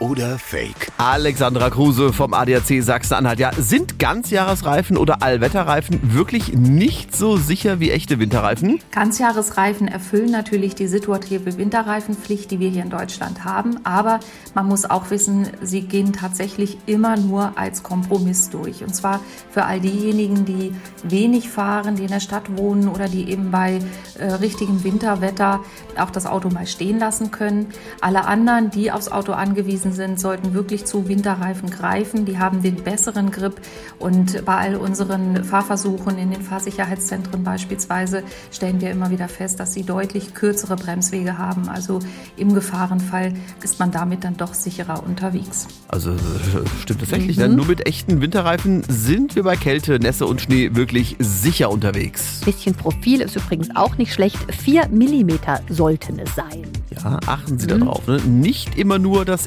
oder Fake? Alexandra Kruse vom ADAC Sachsen-Anhalt. Ja, sind Ganzjahresreifen oder Allwetterreifen wirklich nicht so sicher wie echte Winterreifen? Ganzjahresreifen erfüllen natürlich die situative Winterreifenpflicht, die wir hier in Deutschland haben. Aber man muss auch wissen, sie gehen tatsächlich immer nur als Kompromiss durch. Und zwar für all diejenigen, die wenig fahren, die in der Stadt wohnen oder die eben bei äh, richtigem Winterwetter auch das Auto mal stehen lassen können. Alle anderen, die aufs Auto angewiesen sind, sollten wirklich zu Winterreifen greifen. Die haben den besseren Grip. Und bei all unseren Fahrversuchen in den Fahrsicherheitszentren beispielsweise stellen wir immer wieder fest, dass sie deutlich kürzere Bremswege haben. Also im Gefahrenfall ist man damit dann doch sicherer unterwegs. Also äh, stimmt tatsächlich. Mhm. Nur mit echten Winterreifen sind wir bei Kälte, Nässe und Schnee wirklich sicher unterwegs. Bisschen Profil ist übrigens auch nicht schlecht. 4 mm sollten es sein. Ja, achten Sie mhm. darauf. Ne? Nicht immer nur das